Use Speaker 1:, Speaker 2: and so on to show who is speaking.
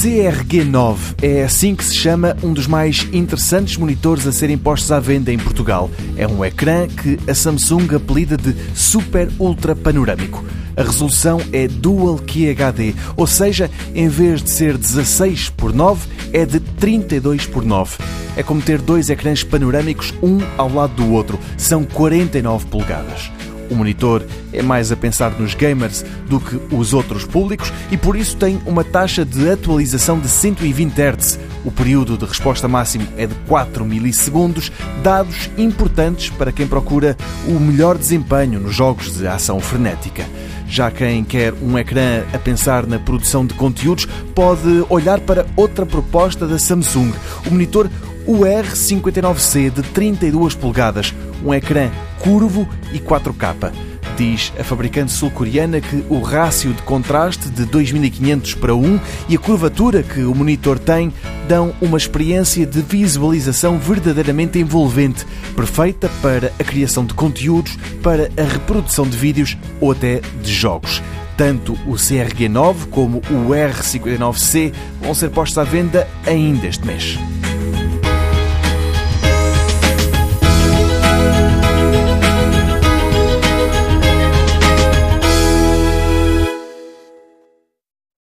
Speaker 1: CRG9 é assim que se chama um dos mais interessantes monitores a serem postos à venda em Portugal. É um ecrã que a Samsung apelida de Super Ultra Panorâmico. A resolução é Dual QHD, ou seja, em vez de ser 16 por 9, é de 32 por 9. É como ter dois ecrãs panorâmicos um ao lado do outro. São 49 polegadas. O monitor é mais a pensar nos gamers do que os outros públicos e por isso tem uma taxa de atualização de 120 Hz. O período de resposta máximo é de 4 milissegundos, dados importantes para quem procura o melhor desempenho nos jogos de ação frenética. Já quem quer um ecrã a pensar na produção de conteúdos pode olhar para outra proposta da Samsung, o monitor UR59C de 32 polegadas, um ecrã curvo e 4K. Diz a fabricante sul-coreana que o rácio de contraste de 2500 para 1 e a curvatura que o monitor tem dão uma experiência de visualização verdadeiramente envolvente, perfeita para a criação de conteúdos, para a reprodução de vídeos ou até de jogos. Tanto o CRG9 como o R59C vão ser postos à venda ainda este mês.